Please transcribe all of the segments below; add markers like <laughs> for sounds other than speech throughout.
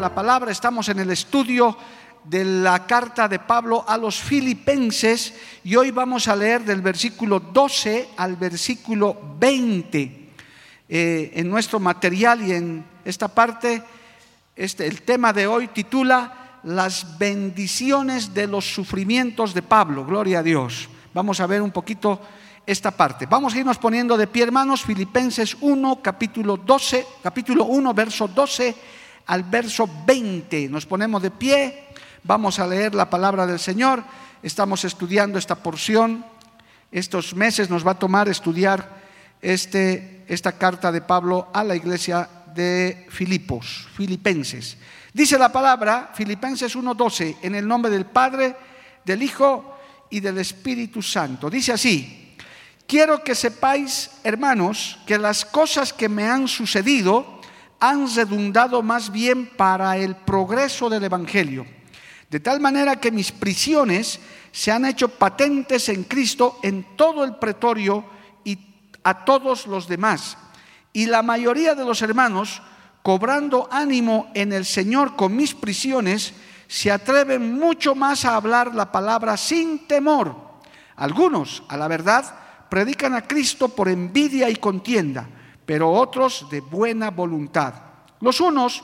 La palabra, estamos en el estudio de la carta de Pablo a los filipenses y hoy vamos a leer del versículo 12 al versículo 20. Eh, en nuestro material y en esta parte, este, el tema de hoy titula Las bendiciones de los sufrimientos de Pablo, gloria a Dios. Vamos a ver un poquito esta parte. Vamos a irnos poniendo de pie, hermanos, Filipenses 1, capítulo 12, capítulo 1, verso 12 al verso 20. Nos ponemos de pie, vamos a leer la palabra del Señor. Estamos estudiando esta porción. Estos meses nos va a tomar estudiar este, esta carta de Pablo a la iglesia de Filipos, Filipenses. Dice la palabra, Filipenses 1:12, en el nombre del Padre, del Hijo y del Espíritu Santo. Dice así, quiero que sepáis, hermanos, que las cosas que me han sucedido, han redundado más bien para el progreso del Evangelio. De tal manera que mis prisiones se han hecho patentes en Cristo en todo el pretorio y a todos los demás. Y la mayoría de los hermanos, cobrando ánimo en el Señor con mis prisiones, se atreven mucho más a hablar la palabra sin temor. Algunos, a la verdad, predican a Cristo por envidia y contienda pero otros de buena voluntad. Los unos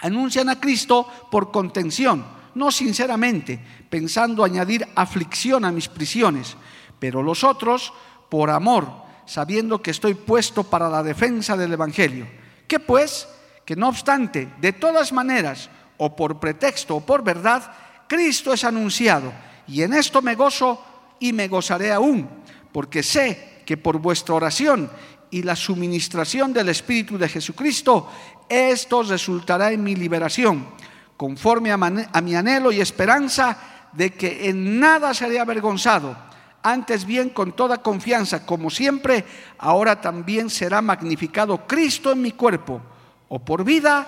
anuncian a Cristo por contención, no sinceramente, pensando añadir aflicción a mis prisiones, pero los otros por amor, sabiendo que estoy puesto para la defensa del Evangelio. Que pues, que no obstante, de todas maneras, o por pretexto o por verdad, Cristo es anunciado, y en esto me gozo y me gozaré aún, porque sé que por vuestra oración y la suministración del Espíritu de Jesucristo, esto resultará en mi liberación, conforme a, mi anhelo y esperanza de que en nada seré avergonzado, antes bien con toda confianza, como siempre, ahora también será magnificado Cristo en mi cuerpo, o por vida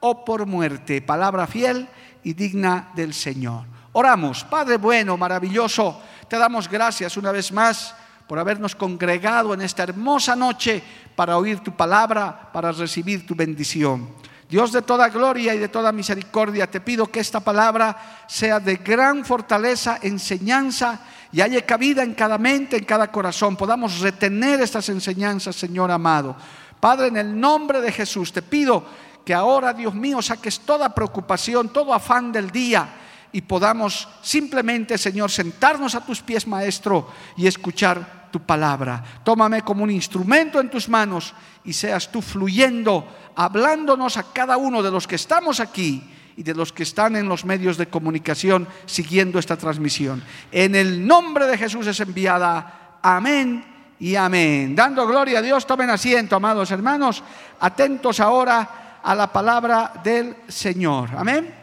o por muerte, palabra fiel y digna del Señor. Oramos, Padre bueno, maravilloso, te damos gracias una vez más por habernos congregado en esta hermosa noche para oír tu palabra, para recibir tu bendición. Dios de toda gloria y de toda misericordia, te pido que esta palabra sea de gran fortaleza, enseñanza y haya cabida en cada mente, en cada corazón. Podamos retener estas enseñanzas, Señor amado. Padre, en el nombre de Jesús, te pido que ahora, Dios mío, saques toda preocupación, todo afán del día y podamos simplemente, Señor, sentarnos a tus pies, Maestro, y escuchar palabra. Tómame como un instrumento en tus manos y seas tú fluyendo, hablándonos a cada uno de los que estamos aquí y de los que están en los medios de comunicación siguiendo esta transmisión. En el nombre de Jesús es enviada. Amén y amén. Dando gloria a Dios, tomen asiento, amados hermanos, atentos ahora a la palabra del Señor. Amén.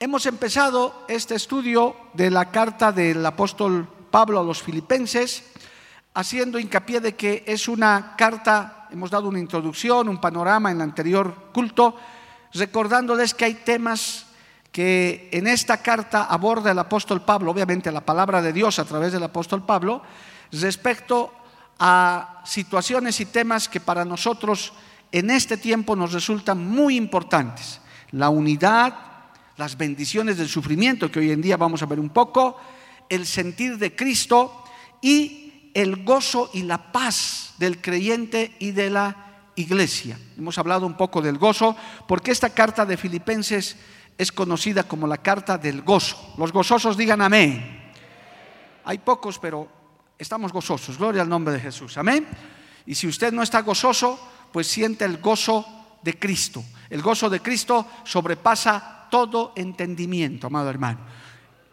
Hemos empezado este estudio de la carta del apóstol Pablo a los filipenses, haciendo hincapié de que es una carta, hemos dado una introducción, un panorama en el anterior culto, recordándoles que hay temas que en esta carta aborda el apóstol Pablo, obviamente la palabra de Dios a través del apóstol Pablo, respecto a situaciones y temas que para nosotros en este tiempo nos resultan muy importantes. La unidad, las bendiciones del sufrimiento, que hoy en día vamos a ver un poco, el sentir de Cristo y el gozo y la paz del creyente y de la iglesia. Hemos hablado un poco del gozo, porque esta carta de Filipenses es conocida como la carta del gozo. Los gozosos digan amén. Hay pocos, pero estamos gozosos. Gloria al nombre de Jesús. Amén. Y si usted no está gozoso, pues siente el gozo de Cristo. El gozo de Cristo sobrepasa todo entendimiento, amado hermano.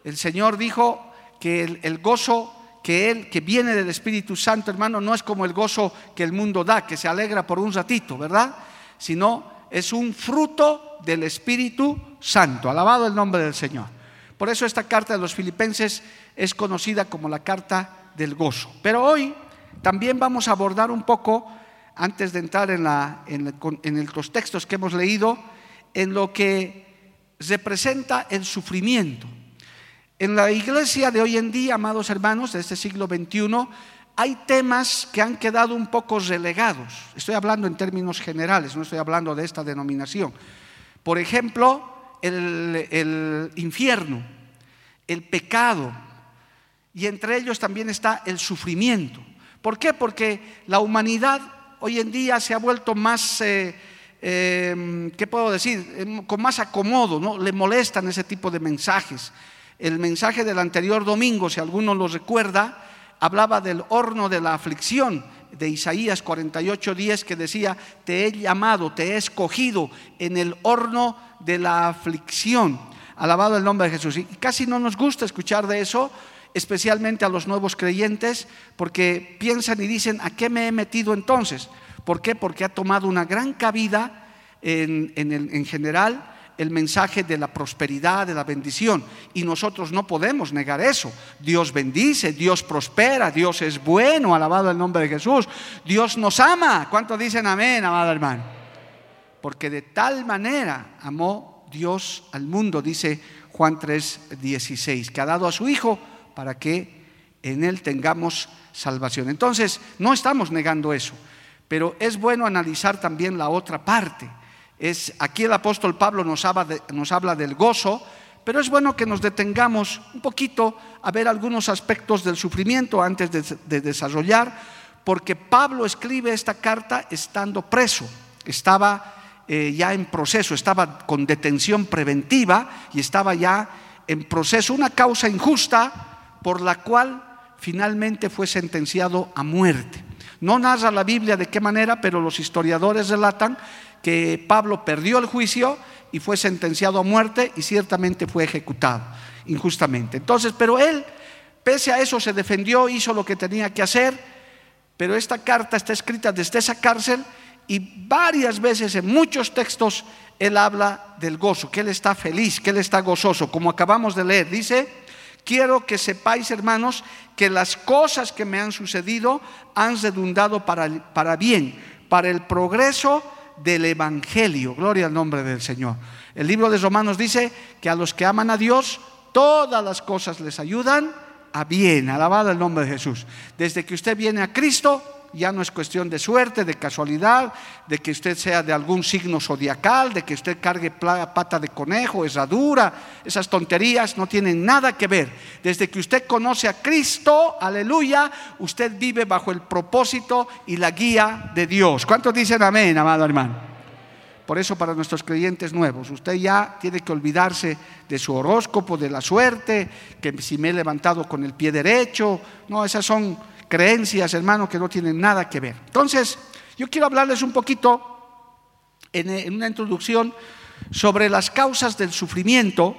El Señor dijo que el, gozo que Él, que viene del Espíritu Santo, hermano, no es como el gozo que el mundo da, que se alegra por un ratito, ¿verdad? Sino es un fruto del Espíritu Santo. Alabado el nombre del Señor. Por eso esta carta de los filipenses es conocida como la carta del gozo. Pero hoy también vamos a abordar un poco, antes de entrar en, la, en, en los textos que hemos leído, en lo que representa el sufrimiento. En la iglesia de hoy en día, amados hermanos, de este siglo XXI, hay temas que han quedado un poco relegados. Estoy hablando en términos generales, no estoy hablando de esta denominación. Por ejemplo, el, el infierno, el pecado, y entre ellos también está el sufrimiento. ¿Por qué? Porque la humanidad hoy en día se ha vuelto más... Eh, eh, ¿qué puedo decir? Em, con más acomodo, ¿no? Le molestan ese tipo de mensajes. El mensaje del anterior domingo, si alguno lo recuerda, hablaba del horno de la aflicción de Isaías 48:10 que decía, te he llamado, te he escogido en el horno de la aflicción. Alabado el nombre de Jesús. Y casi no nos gusta escuchar de eso, especialmente a los nuevos creyentes, porque piensan y dicen, ¿a qué me he metido entonces? ¿Por qué? Porque ha tomado una gran cabida en, en, general el mensaje de la prosperidad, de la bendición. Y nosotros no podemos negar eso. Dios bendice, Dios prospera, Dios es bueno, alabado el nombre de Jesús. Dios nos ama. ¿Cuántos dicen amén, amado hermano? Porque de tal manera amó Dios al mundo, dice Juan 3, 16, que ha dado a su Hijo para que en Él tengamos salvación. Entonces, no estamos negando eso. Pero es bueno analizar también la otra parte. Es, aquí el apóstol Pablo nos habla, del gozo, pero es bueno que nos detengamos un poquito a ver algunos aspectos del sufrimiento antes de, desarrollar, porque Pablo escribe esta carta estando preso, estaba eh, ya en proceso, estaba con detención preventiva y estaba ya en proceso, una causa injusta por la cual finalmente fue sentenciado a muerte. No narra la Biblia de qué manera, pero los historiadores relatan que Pablo perdió el juicio y fue sentenciado a muerte y ciertamente fue ejecutado injustamente. Entonces, pero él, pese a eso, se defendió, hizo lo que tenía que hacer, pero esta carta está escrita desde esa cárcel y varias veces en muchos textos él habla del gozo, que él está feliz, que él está gozoso, como acabamos de leer. Dice, quiero que sepáis, hermanos, que las cosas que me han sucedido han redundado para, para bien, para el progreso del Evangelio. Gloria al nombre del Señor. El libro de Romanos dice que a los que aman a Dios, todas las cosas les ayudan a bien. Alabado el nombre de Jesús. Desde que usted viene a Cristo, ya no es cuestión de suerte, de casualidad, de que usted sea de algún signo zodiacal, de que usted cargue pata de conejo, dura, esas tonterías no tienen nada que ver. Desde que usted conoce a Cristo, aleluya, usted vive bajo el propósito y la guía de Dios. ¿Cuántos dicen amén, amado hermano? Por eso para nuestros creyentes nuevos, usted ya tiene que olvidarse de su horóscopo, de la suerte, que si me he levantado con el pie derecho, no, esas son creencias, hermano, que no tienen nada que ver. Entonces, yo quiero hablarles un poquito en, una introducción sobre las causas del sufrimiento,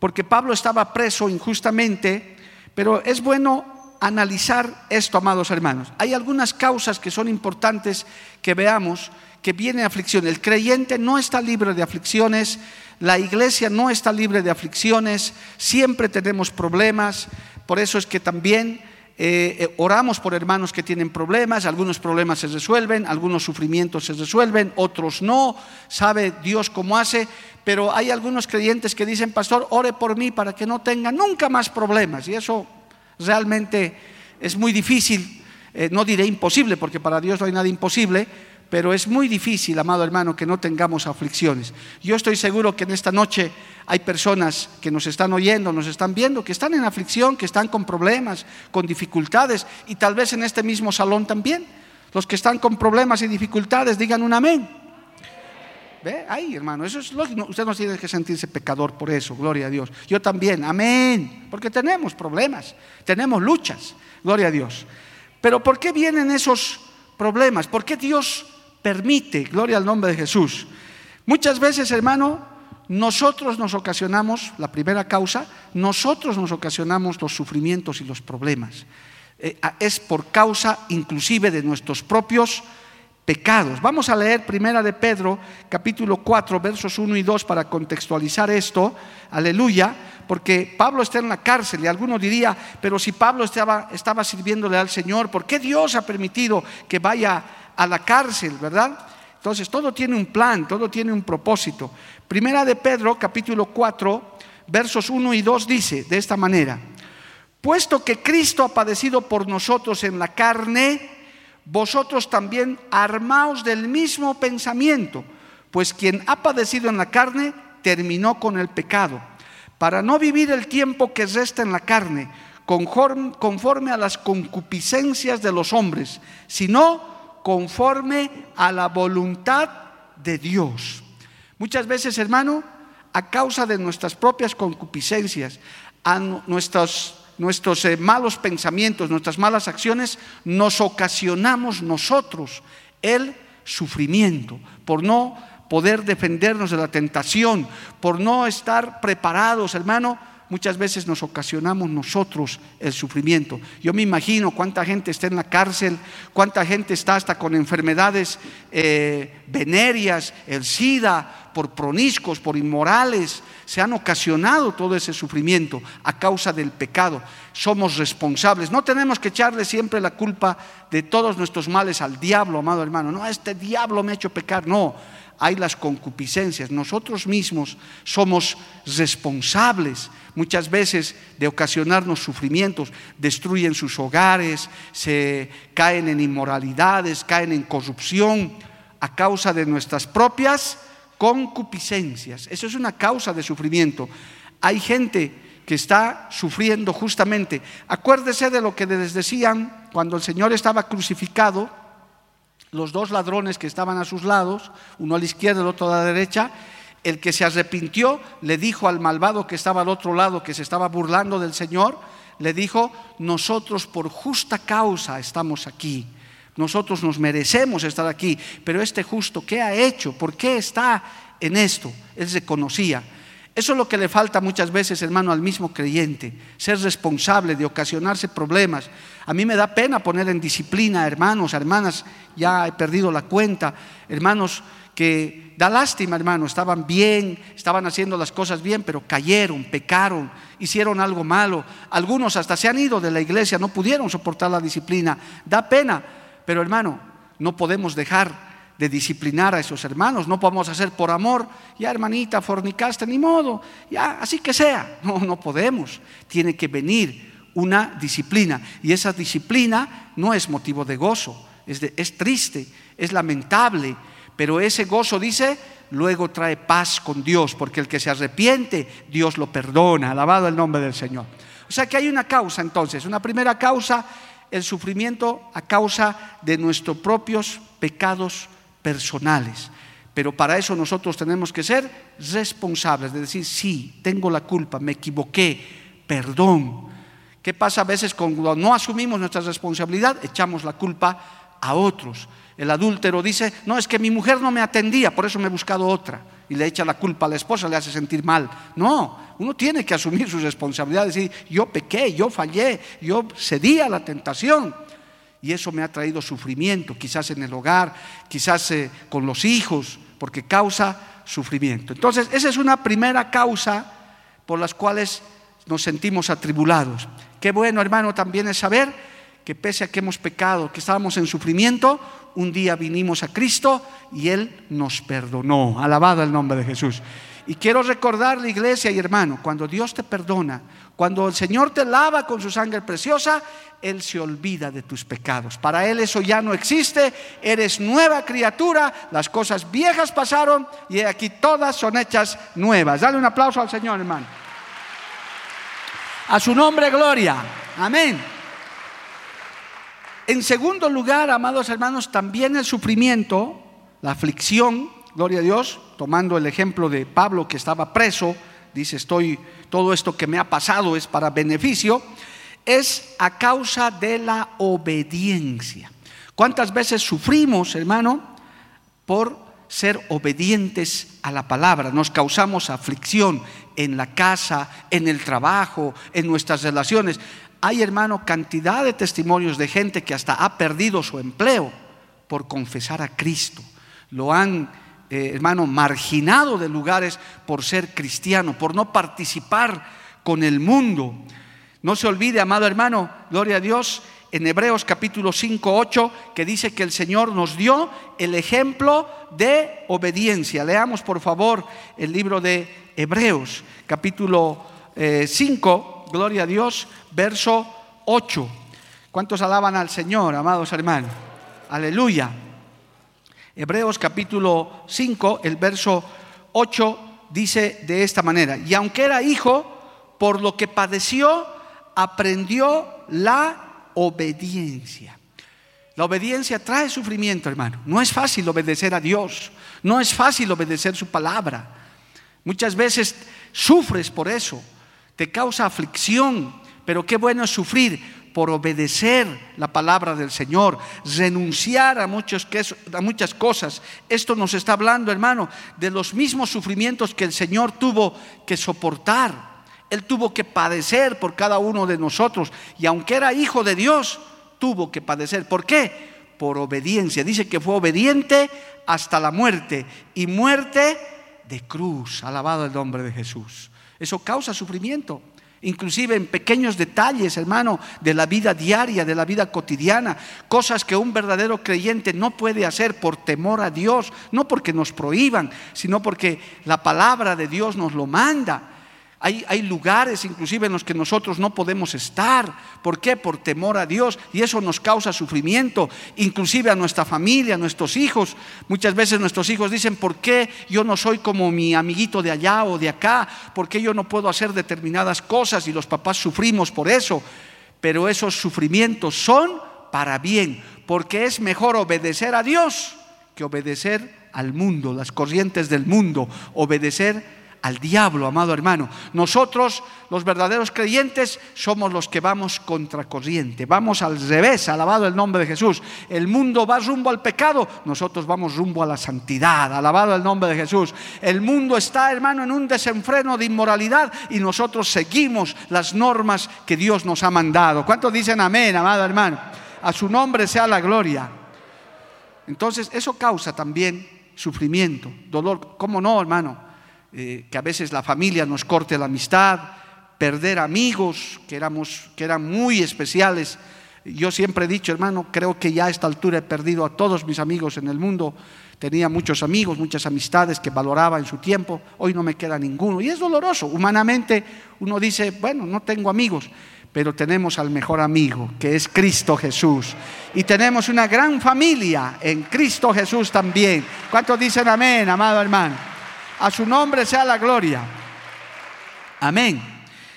porque Pablo estaba preso injustamente, pero es bueno analizar esto, amados hermanos. Hay algunas causas que son importantes que veamos que viene aflicción. El creyente no está libre de aflicciones, la iglesia no está libre de aflicciones, siempre tenemos problemas, por eso es que también eh, eh, oramos por hermanos que tienen problemas, algunos problemas se resuelven, algunos sufrimientos se resuelven, otros no, sabe Dios cómo hace, pero hay algunos creyentes que dicen, pastor, ore por mí para que no tenga nunca más problemas, y eso realmente es muy difícil, eh, no diré imposible, porque para Dios no hay nada imposible, pero es muy difícil, amado hermano, que no tengamos aflicciones. Yo estoy seguro que en esta noche hay personas que nos están oyendo, nos están viendo, que están en aflicción, que están con problemas, con dificultades, y tal vez en este mismo salón también. Los que están con problemas y dificultades, digan un amén. ¿Ve? Ay, hermano, eso es lógico. Usted no tiene que sentirse pecador por eso, gloria a Dios. Yo también, amén. Porque tenemos problemas, tenemos luchas, gloria a Dios. Pero ¿por qué vienen esos problemas? ¿Por qué Dios permite, gloria al nombre de Jesús. Muchas veces, hermano, nosotros nos ocasionamos, la primera causa, nosotros nos ocasionamos los sufrimientos y los problemas. Eh, es por causa inclusive de nuestros propios pecados. Vamos a leer Primera de Pedro, capítulo 4, versos 1 y 2 para contextualizar esto. Aleluya, porque Pablo está en la cárcel y alguno diría, pero si Pablo estaba, estaba sirviéndole al Señor, ¿por qué Dios ha permitido que vaya a la cárcel, verdad? Entonces, todo tiene un plan, todo tiene un propósito. Primera de Pedro, capítulo 4, versos 1 y 2 dice de esta manera, puesto que Cristo ha padecido por nosotros en la carne, vosotros también armaos del mismo pensamiento, pues quien ha padecido en la carne terminó con el pecado, para no vivir el tiempo que resta en la carne, conforme, conforme a las concupiscencias de los hombres, sino conforme a la voluntad de Dios. Muchas veces, hermano, a causa de nuestras propias concupiscencias, a nuestros, nuestros eh, malos pensamientos, nuestras malas acciones, nos ocasionamos nosotros el sufrimiento por no poder defendernos de la tentación, por no estar preparados, hermano, muchas veces nos ocasionamos nosotros el sufrimiento. Yo me imagino cuánta gente está en la cárcel, cuánta gente está hasta con enfermedades eh, venerias, el SIDA, por proniscos, por inmorales. Se han ocasionado todo ese sufrimiento a causa del pecado. Somos responsables. No tenemos que echarle siempre la culpa de todos nuestros males al diablo, amado hermano. No, este diablo me ha hecho pecar. No hay las concupiscencias. Nosotros mismos somos responsables muchas veces de ocasionarnos sufrimientos, destruyen sus hogares, se caen en inmoralidades, caen en corrupción a causa de nuestras propias concupiscencias. Eso es una causa de sufrimiento. Hay gente que está sufriendo justamente. Acuérdese de lo que les decían cuando el Señor estaba crucificado los dos ladrones que estaban a sus lados, uno a la izquierda y el otro a la derecha, el que se arrepintió le dijo al malvado que estaba al otro lado, que se estaba burlando del Señor, le dijo, nosotros por justa causa estamos aquí, nosotros nos merecemos estar aquí, pero este justo, ¿qué ha hecho? ¿Por qué está en esto? Él se conocía. Eso es lo que le falta muchas veces, hermano, al mismo creyente, ser responsable de ocasionarse problemas. A mí me da pena poner en disciplina, hermanos, hermanas, ya he perdido la cuenta, hermanos que da lástima, hermano, estaban bien, estaban haciendo las cosas bien, pero cayeron, pecaron, hicieron algo malo. Algunos hasta se han ido de la iglesia, no pudieron soportar la disciplina. Da pena, pero hermano, no podemos dejar de disciplinar a esos hermanos. No podemos hacer por amor, ya hermanita, fornicaste, ni modo, ya, así que sea. No, no podemos. Tiene que venir una disciplina. Y esa disciplina no es motivo de gozo, es, es triste, es lamentable. Pero ese gozo, dice, luego trae paz con Dios, porque el que se arrepiente, Dios lo perdona. Alabado el nombre del Señor. O sea que hay una causa entonces. Una primera causa, el sufrimiento a causa de nuestros propios pecados personales. Pero para eso nosotros tenemos que ser responsables, de decir, sí, tengo la culpa, me equivoqué, perdón. ¿Qué pasa a veces cuando no asumimos nuestra responsabilidad? Echamos la culpa a otros. El adúltero dice, no, es que mi mujer no me atendía, por eso me he buscado otra. Y le echa la culpa a la esposa, le hace sentir mal. No, uno tiene que asumir su responsabilidad, decir, yo pequé, yo fallé, yo cedí a la tentación y eso me ha traído sufrimiento, quizás en el hogar, quizás eh, con los hijos, porque causa sufrimiento. Entonces, esa es una primera causa por las cuales nos sentimos atribulados. Qué bueno, hermano, también es saber que pese a que hemos pecado, que estábamos en sufrimiento, un día vinimos a Cristo y Él nos perdonó. Alabado el nombre de Jesús. Y quiero recordar la iglesia y hermano, cuando Dios te perdona, cuando el Señor te lava con su sangre preciosa, Él se olvida de tus pecados. Para Él eso ya no existe, eres nueva criatura, las cosas viejas pasaron y aquí todas son hechas nuevas. Dale un aplauso al Señor, hermano. A su nombre, gloria. Amén. En segundo lugar, amados hermanos, también el sufrimiento, la aflicción, gloria a Dios, tomando el ejemplo de Pablo que estaba preso, dice, estoy, todo esto que me ha pasado es para beneficio, es a causa de la obediencia. ¿Cuántas veces sufrimos, hermano, por ser obedientes a la palabra. Nos causamos aflicción en la casa, en el trabajo, en nuestras relaciones. Hay, hermano, cantidad de testimonios de gente que hasta ha perdido su empleo por confesar a Cristo. Lo han, eh, hermano, marginado de lugares por ser cristiano, por no participar con el mundo. No se olvide, amado hermano, gloria a Dios, en Hebreos capítulo 5, 8, que dice que el Señor nos dio el ejemplo de obediencia. Leamos por favor el libro de Hebreos capítulo 5, eh, gloria a Dios, verso 8. ¿Cuántos alaban al Señor, amados hermanos? Aleluya. Hebreos capítulo 5, el verso 8 dice de esta manera, y aunque era hijo, por lo que padeció, aprendió la obediencia. La obediencia trae sufrimiento, hermano. No es fácil obedecer a Dios. No es fácil obedecer su palabra. Muchas veces sufres por eso. Te causa aflicción. Pero qué bueno es sufrir por obedecer la palabra del Señor, renunciar a, muchos, a muchas cosas. Esto nos está hablando, hermano, de los mismos sufrimientos que el Señor tuvo que soportar. Él tuvo que padecer por cada uno de nosotros. Y aunque era hijo de Dios, tuvo que padecer. ¿Por qué? Por obediencia. Dice que fue obediente hasta la muerte. Y muerte de cruz. Alabado el nombre de Jesús. Eso causa sufrimiento. Inclusive en pequeños detalles, hermano, de la vida diaria, de la vida cotidiana. Cosas que un verdadero creyente no puede hacer por temor a Dios. No porque nos prohíban, sino porque la palabra de Dios nos lo manda. Hay, lugares inclusive en los que nosotros no podemos estar. ¿Por qué? Por temor a Dios. Y eso nos causa sufrimiento, inclusive a nuestra familia, a nuestros hijos. Muchas veces nuestros hijos dicen, ¿por qué yo no soy como mi amiguito de allá o de acá? ¿Por qué yo no puedo hacer determinadas cosas? Y los papás sufrimos por eso. Pero esos sufrimientos son para bien, porque es mejor obedecer a Dios que obedecer al mundo, las corrientes del mundo, obedecer al diablo, amado hermano. Nosotros, los verdaderos creyentes, somos los que vamos contra corriente, vamos al revés, alabado el nombre de Jesús. El mundo va rumbo al pecado, nosotros vamos rumbo a la santidad, alabado el nombre de Jesús. El mundo está, hermano, en un desenfreno de inmoralidad y nosotros seguimos las normas que Dios nos ha mandado. ¿Cuántos dicen amén, amado hermano? A su nombre sea la gloria. Entonces, eso causa también sufrimiento, dolor. ¿Cómo no, hermano? Eh, que a veces la familia nos corte la amistad, perder amigos que, éramos, que eran muy especiales. Yo siempre he dicho, hermano, creo que ya a esta altura he perdido a todos mis amigos en el mundo. Tenía muchos amigos, muchas amistades que valoraba en su tiempo. Hoy no me queda ninguno. Y es doloroso. Humanamente uno dice, bueno, no tengo amigos, pero tenemos al mejor amigo, que es Cristo Jesús. Y tenemos una gran familia en Cristo Jesús también. ¿Cuántos dicen amén, amado hermano? A su nombre sea la gloria. Amén.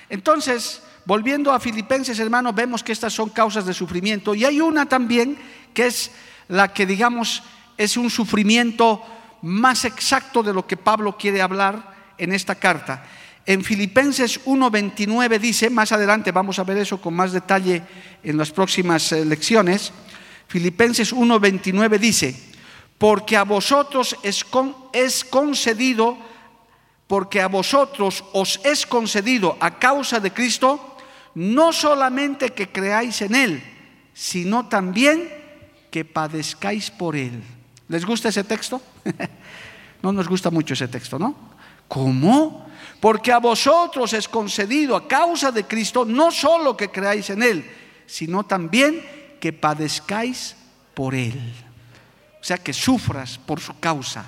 Entonces, volviendo a Filipenses, hermanos, vemos que estas son causas de sufrimiento. Y hay una también que es la que, digamos, es un sufrimiento más exacto de lo que Pablo quiere hablar en esta carta. En Filipenses 1.29 dice, más adelante vamos a ver eso con más detalle en las próximas eh, lecciones, Filipenses 1.29 dice, porque a vosotros es, concedido, porque a vosotros os es concedido a causa de Cristo, no solamente que creáis en Él, sino también que padezcáis por Él. ¿Les gusta ese texto? <laughs> no nos gusta mucho ese texto, ¿no? ¿Cómo? Porque a vosotros es concedido a causa de Cristo no solo que creáis en Él, sino también que padezcáis por Él o sea, que sufras por su causa.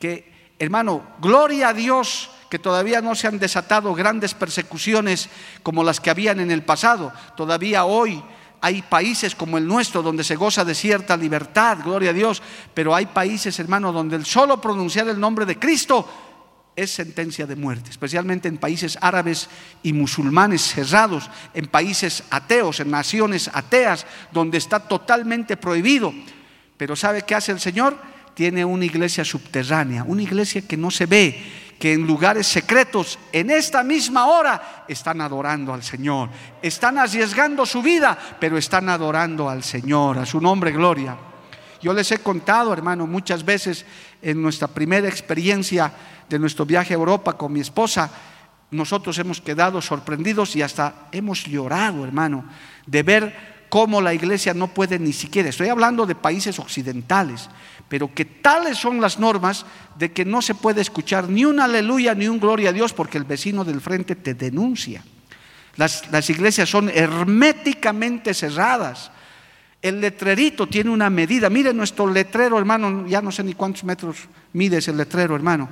Que, hermano, gloria a Dios que todavía no se han desatado grandes persecuciones como las que habían en el pasado. Todavía hoy hay países como el nuestro donde se goza de cierta libertad, gloria a Dios, pero hay países, hermano, donde el solo pronunciar el nombre de Cristo es sentencia de muerte, especialmente en países árabes y musulmanes cerrados, en países ateos, en naciones ateas, donde está totalmente prohibido. Pero ¿sabe qué hace el Señor? Tiene una iglesia subterránea, una iglesia que no se ve, que en lugares secretos, en esta misma hora, están adorando al Señor. Están arriesgando su vida, pero están adorando al Señor, a su nombre gloria. Yo les he contado, hermano, muchas veces en nuestra primera experiencia de nuestro viaje a Europa con mi esposa, nosotros hemos quedado sorprendidos y hasta hemos llorado, hermano, de ver cómo la iglesia no puede ni siquiera, estoy hablando de países occidentales, pero que tales son las normas de que no se puede escuchar ni un aleluya ni un gloria a Dios porque el vecino del frente te denuncia. Las, las iglesias son herméticamente cerradas. El letrerito tiene una medida. Mire nuestro letrero, hermano, ya no sé ni cuántos metros mide ese letrero, hermano.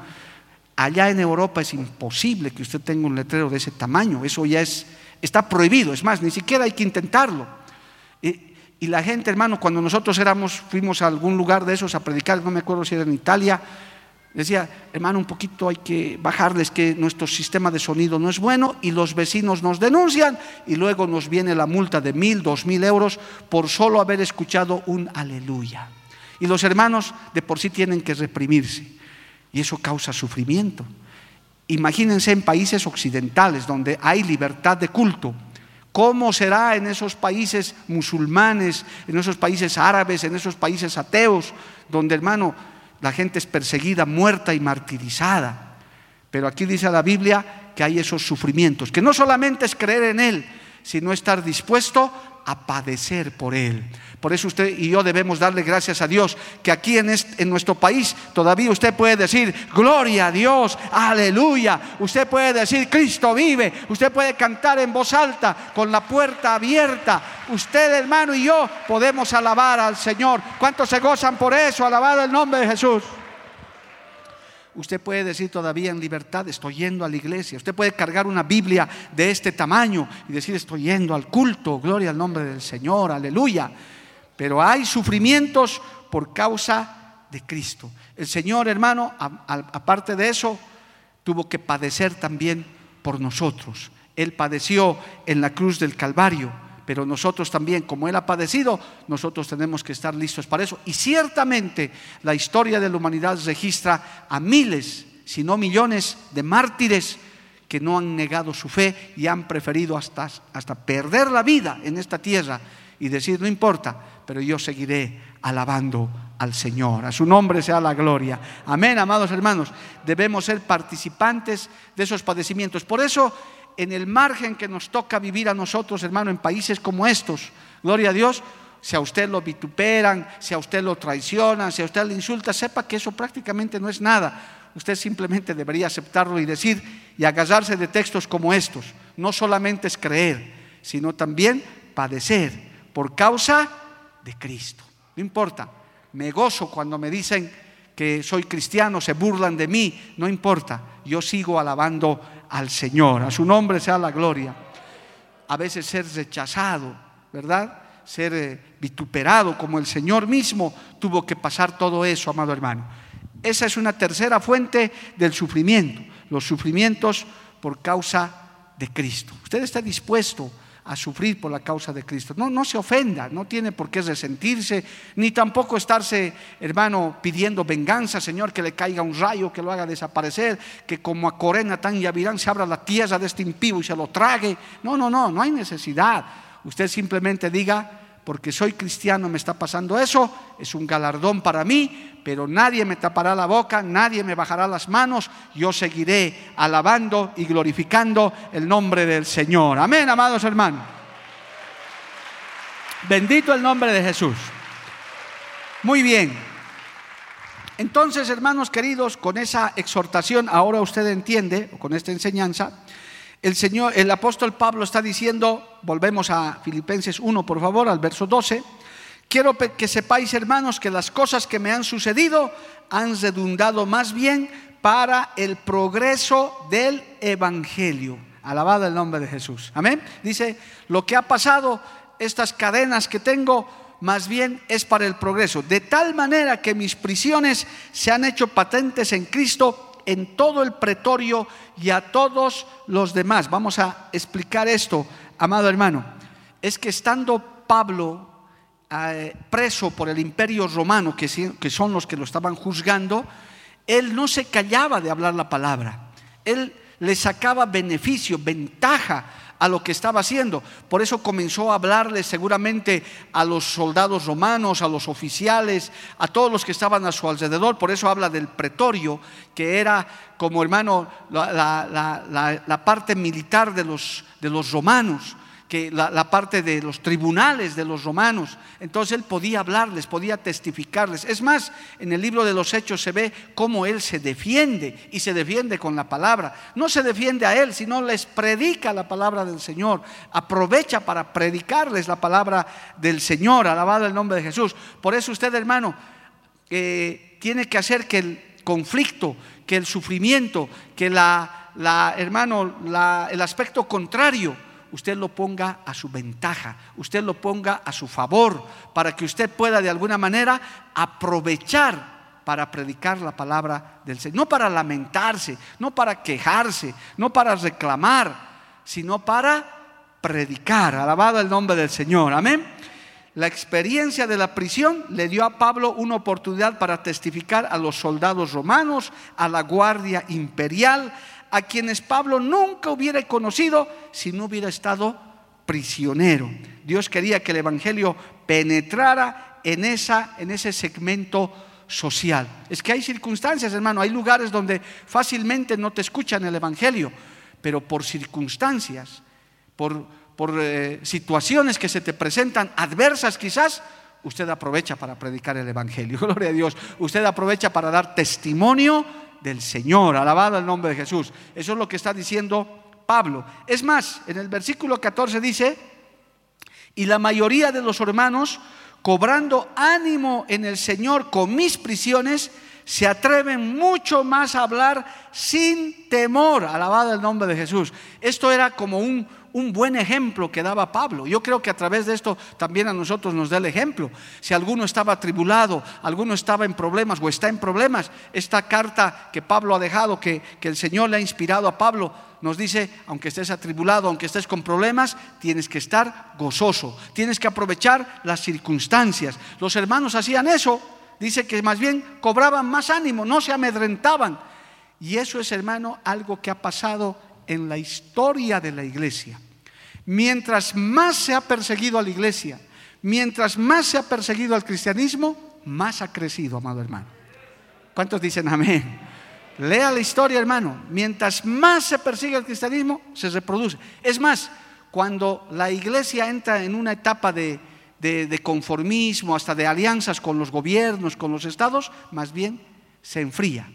Allá en Europa es imposible que usted tenga un letrero de ese tamaño. Eso ya es, está prohibido. Es más, ni siquiera hay que intentarlo. Y, la gente, hermano, cuando nosotros éramos, fuimos a algún lugar de esos a predicar, no me acuerdo si era en Italia, decía, hermano, un poquito hay que bajarles que nuestro sistema de sonido no es bueno y los vecinos nos denuncian y luego nos viene la multa de mil, dos mil euros por solo haber escuchado un aleluya. Y los hermanos de por sí tienen que reprimirse y eso causa sufrimiento. Imagínense en países occidentales donde hay libertad de culto ¿Cómo será en esos países musulmanes, en esos países árabes, en esos países ateos, donde hermano la gente es perseguida, muerta y martirizada? Pero aquí dice la Biblia que hay esos sufrimientos, que no solamente es creer en Él, sino estar dispuesto a padecer por Él. Por eso usted y yo debemos darle gracias a Dios que aquí en, en, nuestro país todavía usted puede decir, gloria a Dios, aleluya. Usted puede decir, Cristo vive. Usted puede cantar en voz alta, con la puerta abierta. Usted, hermano, y yo podemos alabar al Señor. ¿Cuántos se gozan por eso? Alabado el nombre de Jesús. Usted puede decir todavía en libertad, estoy yendo a la iglesia. Usted puede cargar una Biblia de este tamaño y decir, estoy yendo al culto, gloria al nombre del Señor, aleluya. Pero hay sufrimientos por causa de Cristo. El Señor, hermano, aparte de eso, tuvo que padecer también por nosotros. Él padeció en la cruz del Calvario pero nosotros también, como Él ha padecido, nosotros tenemos que estar listos para eso. Y ciertamente la historia de la humanidad registra a miles, si no millones, de mártires que no han negado su fe y han preferido hasta, hasta perder la vida en esta tierra y decir, no importa, pero yo seguiré alabando al Señor. A su nombre sea la gloria. Amén, amados hermanos. Debemos ser participantes de esos padecimientos. Por eso en el margen que nos toca vivir a nosotros, hermano, en países como estos. Gloria a Dios, si a usted lo vituperan, si a usted lo traicionan, si a usted le insulta, sepa que eso prácticamente no es nada. Usted simplemente debería aceptarlo y decir y agarrarse de textos como estos. No solamente es creer, sino también padecer por causa de Cristo. No importa, me gozo cuando me dicen que soy cristiano, se burlan de mí, no importa, yo sigo alabando al Señor. A su nombre sea la gloria. A veces ser rechazado, ¿verdad? Ser eh, vituperado como el Señor mismo tuvo que pasar todo eso, amado hermano. Esa es una tercera fuente del sufrimiento, los sufrimientos por causa de Cristo. Usted está dispuesto a sufrir por la causa de Cristo. No, no se ofenda, no tiene por qué resentirse, ni tampoco estarse, hermano, pidiendo venganza, Señor, que le caiga un rayo, que lo haga desaparecer, que como a Corena tan y Avirán se abra la tierra de este impío y se lo trague. No, no, no, no hay necesidad. Usted simplemente diga, porque soy cristiano me está pasando eso, es un galardón para mí, pero nadie me tapará la boca, nadie me bajará las manos, yo seguiré alabando y glorificando el nombre del Señor. Amén, amados hermanos. Bendito el nombre de Jesús. Muy bien. Entonces, hermanos queridos, con esa exhortación, ahora usted entiende, con esta enseñanza, el Señor, el apóstol Pablo está diciendo, volvemos a Filipenses 1, por favor, al verso 12, quiero que sepáis, hermanos, que las cosas que me han sucedido han redundado más bien para el progreso del Evangelio. Alabado el nombre de Jesús. Amén. Dice, lo que ha pasado, estas cadenas que tengo, más bien es para el progreso. De tal manera que mis prisiones se han hecho patentes en Cristo en todo el pretorio y a todos los demás. Vamos a explicar esto, amado hermano. Es que estando Pablo eh, preso por el imperio romano, que, que son los que lo estaban juzgando, él no se callaba de hablar la palabra. Él le sacaba beneficio, ventaja a lo que estaba haciendo. Por eso comenzó a hablarle seguramente a los soldados romanos, a los oficiales, a todos los que estaban a su alrededor. Por eso habla del pretorio, que era como hermano la, la parte militar de los, de los romanos que la, parte de los tribunales de los romanos. Entonces él podía hablarles, podía testificarles. Es más, en el libro de los Hechos se ve cómo él se defiende y se defiende con la palabra. No se defiende a él, sino les predica la palabra del Señor. Aprovecha para predicarles la palabra del Señor. Alabado el nombre de Jesús. Por eso usted, hermano, eh, tiene que hacer que el conflicto, que el sufrimiento, que la, la hermano, el aspecto contrario, usted lo ponga a su ventaja, usted lo ponga a su favor, para que usted pueda de alguna manera aprovechar para predicar la palabra del Señor. No para lamentarse, no para quejarse, no para reclamar, sino para predicar. Alabado el nombre del Señor. Amén. La experiencia de la prisión le dio a Pablo una oportunidad para testificar a los soldados romanos, a la guardia imperial, a quienes Pablo nunca hubiera conocido si no hubiera estado prisionero. Dios quería que el Evangelio penetrara en, esa, en ese segmento social. Es que hay circunstancias, hermano, hay lugares donde fácilmente no te escuchan el Evangelio, pero por circunstancias, por, por eh, situaciones que se te presentan adversas quizás, usted aprovecha para predicar el Evangelio. <laughs> Gloria a Dios. Usted aprovecha para dar testimonio del Señor. Alabado el nombre de Jesús. Eso es lo que está diciendo Pablo. Es más, en el versículo 14 dice, y la mayoría de los hermanos, cobrando ánimo en el Señor con mis prisiones, se atreven mucho más a hablar sin temor. Alabado el nombre de Jesús. Esto era como un, un buen ejemplo que daba Pablo. Yo creo que a través de esto también a nosotros nos da el ejemplo. Si alguno estaba atribulado, alguno estaba en problemas o está en problemas, esta carta que Pablo ha dejado, que, que el Señor le ha inspirado a Pablo, nos dice, aunque estés atribulado, aunque estés con problemas, tienes que estar gozoso, tienes que aprovechar las circunstancias. Los hermanos hacían eso, dice que más bien cobraban más ánimo, no se amedrentaban. Y eso es, hermano, algo que ha pasado en la historia de la iglesia. Mientras más se ha perseguido a la iglesia, mientras más se ha perseguido al cristianismo, más ha crecido, amado hermano. ¿Cuántos dicen amén? Lea la historia, hermano. Mientras más se persigue al cristianismo, se reproduce. Es más, cuando la iglesia entra en una etapa de, de, conformismo, hasta de alianzas con los gobiernos, con los estados, más bien se enfría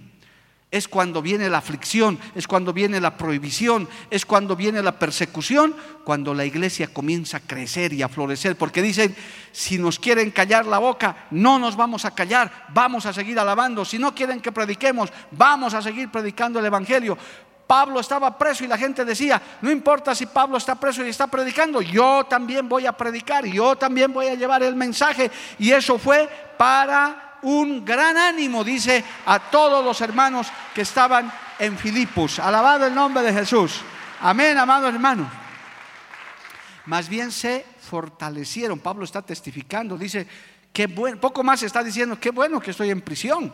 es cuando viene la aflicción, es cuando viene la prohibición, es cuando viene la persecución, cuando la iglesia comienza a crecer y a florecer, porque dicen, si nos quieren callar la boca, no nos vamos a callar, vamos a seguir alabando, si no quieren que prediquemos, vamos a seguir predicando el Evangelio. Pablo estaba preso y la gente decía, no importa si Pablo está preso y está predicando, yo también voy a predicar, yo también voy a llevar el mensaje. Y eso fue para un gran ánimo, dice, a todos los hermanos que estaban en Filipos. Alabado el nombre de Jesús. Amén, amados hermanos. Más bien se fortalecieron. Pablo está testificando, dice, qué bueno, poco más está diciendo, qué bueno que estoy en prisión.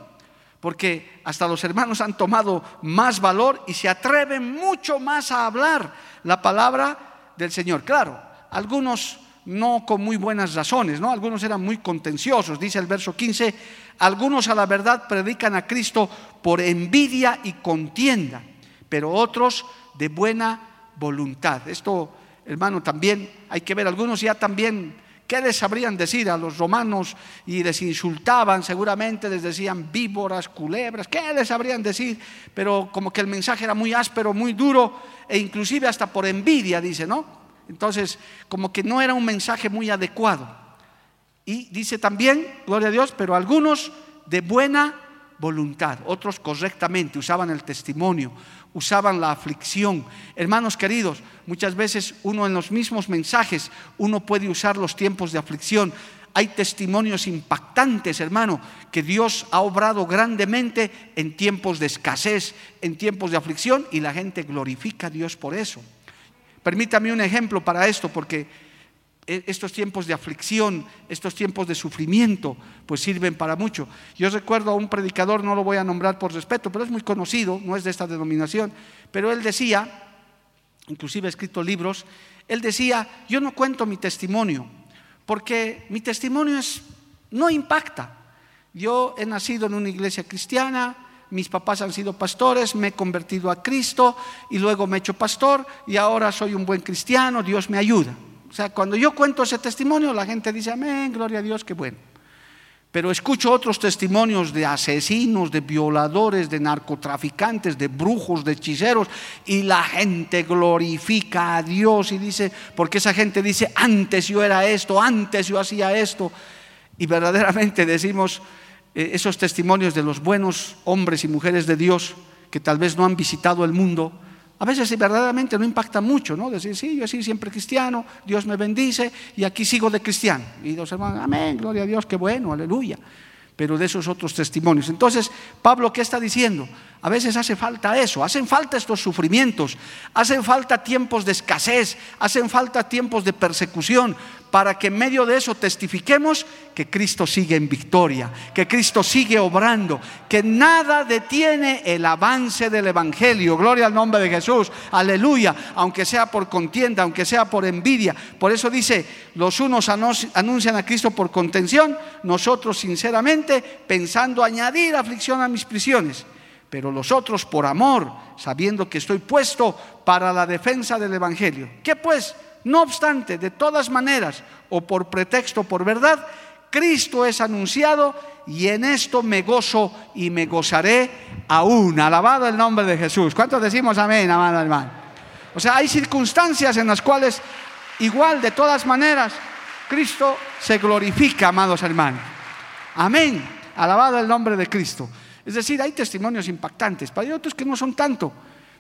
Porque hasta los hermanos han tomado más valor y se atreven mucho más a hablar la palabra del Señor. Claro, algunos no con muy buenas razones, ¿no? Algunos eran muy contenciosos, dice el verso 15, algunos a la verdad predican a Cristo por envidia y contienda, pero otros de buena voluntad. Esto, hermano, también hay que ver, algunos ya también, ¿qué les sabrían decir a los romanos? Y les insultaban, seguramente les decían víboras, culebras, ¿qué les sabrían decir? Pero como que el mensaje era muy áspero, muy duro, e inclusive hasta por envidia, dice, ¿no? Entonces, como que no era un mensaje muy adecuado. Y dice también, gloria a Dios, pero algunos de buena voluntad, otros correctamente, usaban el testimonio, usaban la aflicción. Hermanos queridos, muchas veces uno en los mismos mensajes, uno puede usar los tiempos de aflicción. Hay testimonios impactantes, hermano, que Dios ha obrado grandemente en tiempos de escasez, en tiempos de aflicción, y la gente glorifica a Dios por eso. Permítame un ejemplo para esto, porque e, estos tiempos de aflicción, estos tiempos de sufrimiento, pues sirven para mucho. Yo recuerdo a un predicador, no lo voy a nombrar por respeto, pero es muy conocido, no es de esta denominación, pero él decía, inclusive ha escrito libros, él decía, yo no cuento mi testimonio, porque mi testimonio es, no impacta. Yo he nacido en una iglesia cristiana, mis papás han sido pastores, me he convertido a Cristo y luego me he hecho pastor y ahora soy un buen cristiano, Dios me ayuda. O sea, cuando yo cuento ese testimonio, la gente dice, amén, gloria a Dios, qué bueno. Pero escucho otros testimonios de asesinos, de violadores, de narcotraficantes, de brujos, de hechiceros, y la gente glorifica a Dios y dice, porque esa gente dice, antes yo era esto, antes yo hacía esto. Y verdaderamente decimos, esos testimonios de los buenos hombres y mujeres de Dios que tal vez no han visitado el mundo, a veces verdaderamente no impacta mucho, ¿no? Decir, sí, yo soy siempre cristiano, Dios me bendice y aquí sigo de cristiano. Y los hermanos, amén, gloria a Dios, qué bueno, aleluya. Pero de esos otros testimonios. Entonces, Pablo, ¿qué está diciendo? A veces hace falta eso, hacen falta estos sufrimientos, hacen falta tiempos de escasez, hacen falta tiempos de persecución, para que en medio de eso testifiquemos que Cristo sigue en victoria, que Cristo sigue obrando, que nada detiene el avance del Evangelio. Gloria al nombre de Jesús, aleluya, aunque sea por contienda, aunque sea por envidia. Por eso dice, los unos anuncian a Cristo por contención, nosotros sinceramente pensando añadir aflicción a mis prisiones pero los otros por amor, sabiendo que estoy puesto para la defensa del Evangelio. ¿Qué pues? No obstante, de todas maneras, o por pretexto, por verdad, Cristo es anunciado y en esto me gozo y me gozaré aún. Alabado el nombre de Jesús. ¿Cuántos decimos amén, amado hermano? O sea, hay circunstancias en las cuales, igual, de todas maneras, Cristo se glorifica, amados hermanos. Amén. Alabado el nombre de Cristo. Es decir, hay testimonios impactantes, para otros que no son tanto,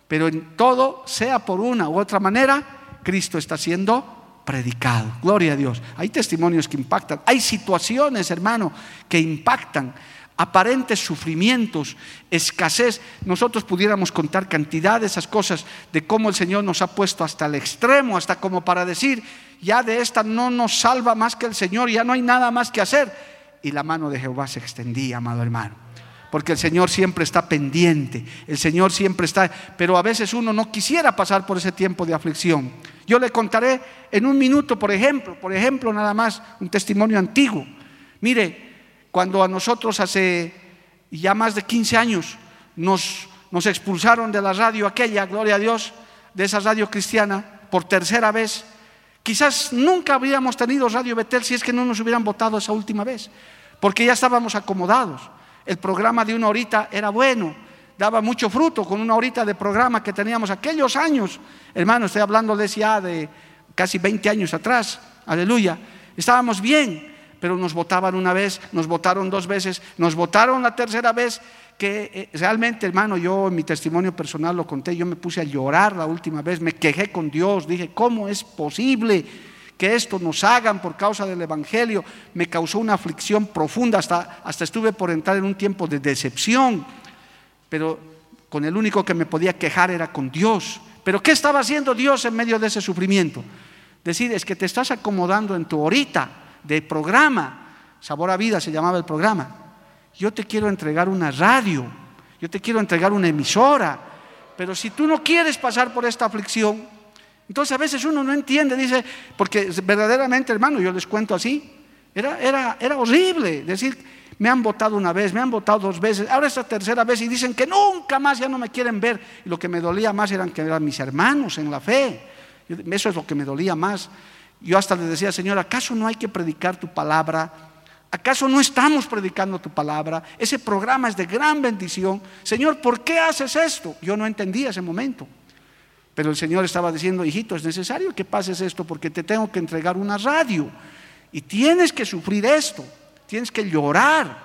pero en todo, sea por una u otra manera, Cristo está siendo predicado. Gloria a Dios. Hay testimonios que impactan, hay situaciones, hermano, que impactan aparentes sufrimientos, escasez. Nosotros pudiéramos contar cantidad de esas cosas, de cómo el Señor nos ha puesto hasta el extremo, hasta como para decir, ya de esta no nos salva más que el Señor, ya no hay nada más que hacer. Y la mano de Jehová se extendía, amado hermano porque el Señor siempre está pendiente, el Señor siempre está, pero a veces uno no quisiera pasar por ese tiempo de aflicción. Yo le contaré en un minuto, por ejemplo, por ejemplo, nada más, un testimonio antiguo. Mire, cuando a nosotros hace ya más de 15 años nos, nos expulsaron de la radio aquella, gloria a Dios, de esa radio cristiana, por tercera vez, quizás nunca habríamos tenido Radio Betel si es que no nos hubieran votado esa última vez, porque ya estábamos acomodados el programa de una horita era bueno, daba mucho fruto con una horita de programa que teníamos aquellos años. Hermano, estoy hablándoles ya de casi 20 años atrás, aleluya. Estábamos bien, pero nos votaban una vez, nos votaron dos veces, nos votaron la tercera vez, que eh, realmente, hermano, yo en mi testimonio personal lo conté, yo me puse a llorar la última vez, me quejé con Dios, dije, ¿cómo es posible? Que esto nos hagan por causa del Evangelio, me causó una aflicción profunda, hasta, hasta estuve por entrar en un tiempo de decepción, pero con el único que me podía quejar era con Dios. Pero ¿qué estaba haciendo Dios en medio de ese sufrimiento? Decir, es que te estás acomodando en tu horita de programa, Sabor a Vida se llamaba el programa. Yo te quiero entregar una radio, yo te quiero entregar una emisora, pero si tú no quieres pasar por esta aflicción, entonces a veces uno no entiende, dice, porque verdaderamente, hermano, yo les cuento así, era, era, era horrible decir, me han votado una vez, me han votado dos veces, ahora esta tercera vez y dicen que nunca más ya no me quieren ver. Y lo que me dolía más eran que eran mis hermanos en la fe. Eso es lo que me dolía más. Yo hasta le decía, Señor, ¿acaso no hay que predicar tu palabra? ¿Acaso no estamos predicando tu palabra? Ese programa es de gran bendición. Señor, ¿por qué haces esto? Yo no entendía ese momento. Pero el Señor estaba diciendo, hijito, es necesario que pases esto porque te tengo que entregar una radio. Y tienes que sufrir esto, tienes que llorar.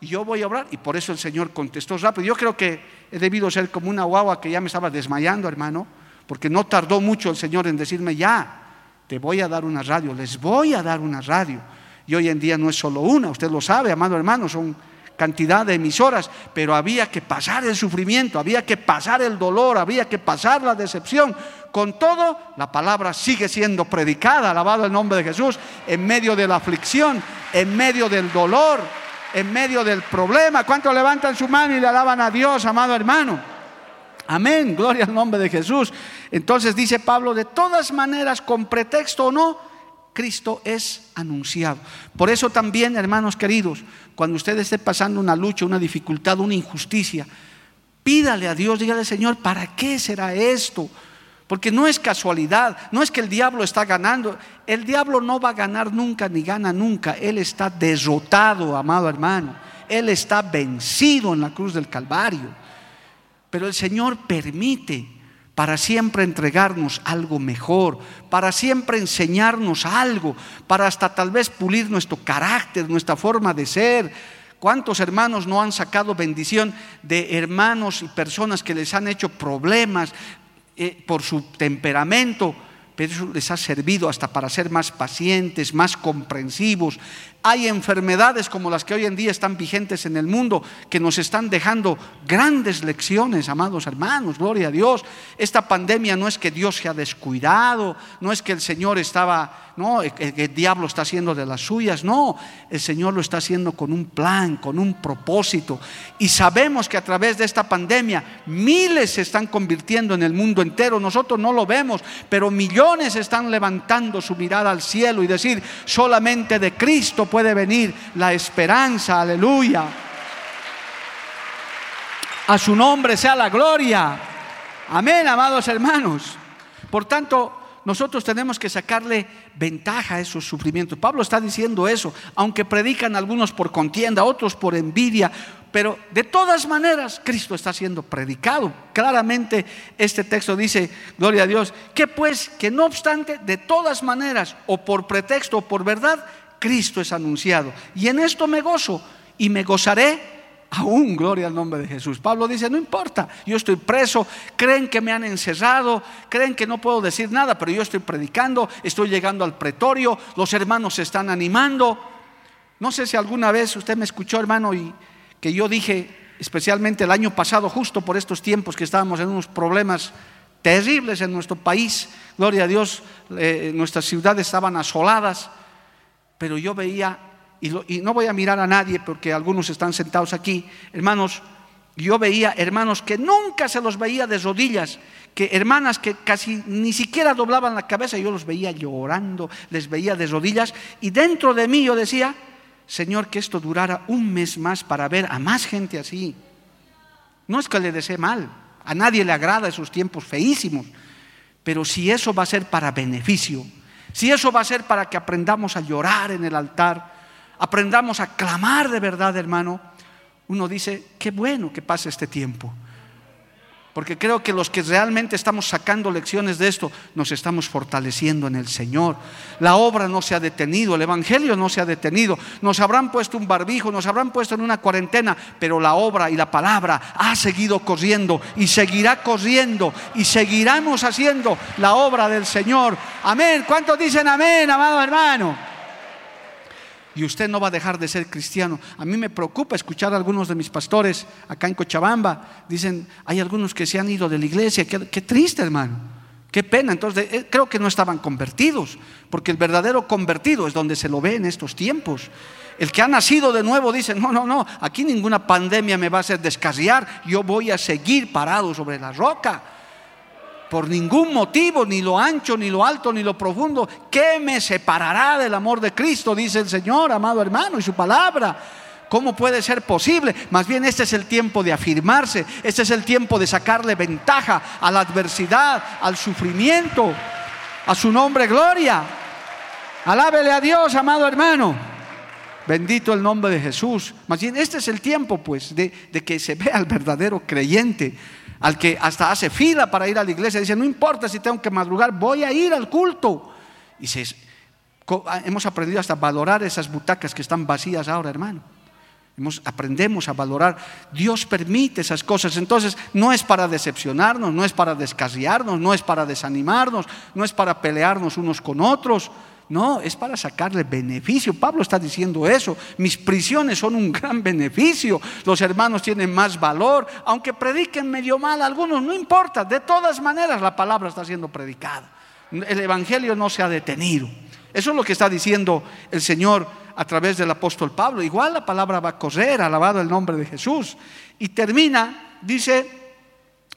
Y yo voy a obrar. Y por eso el Señor contestó rápido. Yo creo que he debido ser como una guagua que ya me estaba desmayando, hermano, porque no tardó mucho el Señor en decirme, ya, te voy a dar una radio, les voy a dar una radio. Y hoy en día no es solo una, usted lo sabe, amado hermano, son cantidad de emisoras, pero había que pasar el sufrimiento, había que pasar el dolor, había que pasar la decepción. Con todo, la palabra sigue siendo predicada, alabado el nombre de Jesús, en medio de la aflicción, en medio del dolor, en medio del problema. ¿Cuántos levantan su mano y le alaban a Dios, amado hermano? Amén, gloria al nombre de Jesús. Entonces dice Pablo, de todas maneras, con pretexto o no, Cristo es anunciado. Por eso también, hermanos queridos, cuando usted esté pasando una lucha, una dificultad, una injusticia, pídale a Dios, dígale, Señor, ¿para qué será esto? Porque no es casualidad, no es que el diablo está ganando. El diablo no va a ganar nunca ni gana nunca. Él está derrotado, amado hermano. Él está vencido en la cruz del Calvario. Pero el Señor permite para siempre entregarnos algo mejor, para siempre enseñarnos algo, para hasta tal vez pulir nuestro carácter, nuestra forma de ser. ¿Cuántos hermanos no han sacado bendición de hermanos y personas que les han hecho problemas eh, por su temperamento? Pero eso les ha servido hasta para ser más pacientes, más comprensivos, hay enfermedades como las que hoy en día están vigentes en el mundo que nos están dejando grandes lecciones, amados hermanos, gloria a Dios. Esta pandemia no es que Dios se ha descuidado, no es que el Señor estaba, no, el, el diablo está haciendo de las suyas, no, el Señor lo está haciendo con un plan, con un propósito. Y sabemos que a través de esta pandemia miles se están convirtiendo en el mundo entero, nosotros no lo vemos, pero millones están levantando su mirada al cielo y decir, solamente de Cristo puede venir la esperanza, aleluya. A su nombre sea la gloria. Amén, amados hermanos. Por tanto, nosotros tenemos que sacarle ventaja a esos sufrimientos. Pablo está diciendo eso, aunque predican algunos por contienda, otros por envidia, pero de todas maneras Cristo está siendo predicado. Claramente este texto dice, gloria a Dios, que pues, que no obstante, de todas maneras, o por pretexto o por verdad, Cristo es anunciado. Y en esto me gozo y me gozaré aún, gloria al nombre de Jesús. Pablo dice, no importa, yo estoy preso, creen que me han encerrado, creen que no puedo decir nada, pero yo estoy predicando, estoy llegando al pretorio, los hermanos se están animando. No sé si alguna vez usted me escuchó, hermano, y que yo dije, especialmente el año pasado, justo por estos tiempos que estábamos en unos problemas terribles en nuestro país, gloria a Dios, eh, nuestras ciudades estaban asoladas pero yo veía, y, no voy a mirar a nadie porque algunos están sentados aquí, hermanos, yo veía hermanos que nunca se los veía de rodillas, que hermanas que casi ni siquiera doblaban la cabeza, yo los veía llorando, les veía de rodillas, y dentro de mí yo decía, Señor, que esto durara un mes más para ver a más gente así. No es que le desee mal, a nadie le agrada esos tiempos feísimos, pero si eso va a ser para beneficio si eso va a ser para que aprendamos a llorar en el altar, aprendamos a clamar de verdad, hermano, uno dice, qué bueno que pase este tiempo. Porque creo que los que realmente estamos sacando lecciones de esto, nos estamos fortaleciendo en el Señor. La obra no se ha detenido, el Evangelio no se ha detenido. Nos habrán puesto un barbijo, nos habrán puesto en una cuarentena, pero la obra y la palabra ha seguido corriendo y seguirá corriendo y seguiremos haciendo la obra del Señor. Amén. ¿Cuántos dicen amén, amado hermano? Y usted no va a dejar de ser cristiano. A mí me preocupa escuchar a algunos de mis pastores acá en Cochabamba. Dicen, hay algunos que se han ido de la iglesia. Qué, triste, hermano. Qué pena. Entonces, eh, creo que no estaban convertidos, porque el verdadero convertido es donde se lo ve en estos tiempos. El que ha nacido de nuevo dice, no, no, no, aquí ninguna pandemia me va a hacer descarriar, yo voy a seguir parado sobre la roca por ningún motivo, ni lo ancho, ni lo alto, ni lo profundo, ¿qué me separará del amor de Cristo? Dice el Señor, amado hermano, y su palabra. ¿Cómo puede ser posible? Más bien este es el tiempo de afirmarse, este es el tiempo de sacarle ventaja a la adversidad, al sufrimiento, a su nombre gloria. Alábele a Dios, amado hermano. Bendito el nombre de Jesús. Más bien este es el tiempo, pues, de, de que se vea al verdadero creyente al que hasta hace fila para ir a la iglesia, dice, no importa si tengo que madrugar, voy a ir al culto. Y ah, hemos aprendido hasta valorar esas butacas que están vacías ahora, hermano. Hemos, aprendemos a valorar. Dios permite esas cosas. Entonces, no es para decepcionarnos, no es para descarriarnos, no es para desanimarnos, no es para pelearnos unos con otros. No, es para sacarle beneficio. Pablo está diciendo eso. Mis prisiones son un gran beneficio. Los hermanos tienen más valor. Aunque prediquen medio mal algunos, no importa. De todas maneras la palabra está siendo predicada. El Evangelio no se ha detenido. Eso es lo que está diciendo el Señor a través del apóstol Pablo. Igual la palabra va a correr, alabado el nombre de Jesús. Y termina, dice,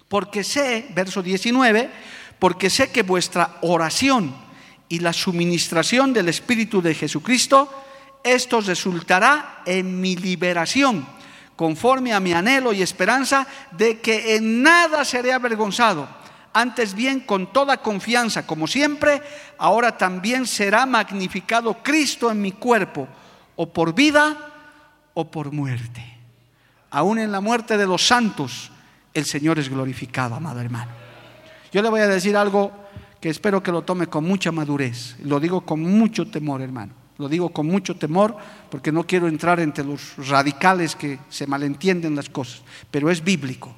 Porque sé, verso 19, porque sé que vuestra oración y la suministración del Espíritu de Jesucristo, esto resultará en mi liberación, conforme a mi anhelo y esperanza de que en nada seré avergonzado. Antes bien, con toda confianza, como siempre, ahora también será magnificado Cristo en mi cuerpo, o por vida o por muerte. Aún en la muerte de los santos, el Señor es glorificado, amado hermano. Yo le voy a decir algo que espero que lo tome con mucha madurez. Lo digo con mucho temor, hermano. Lo digo con mucho temor porque no quiero entrar entre los radicales que se malentienden las cosas, pero es bíblico.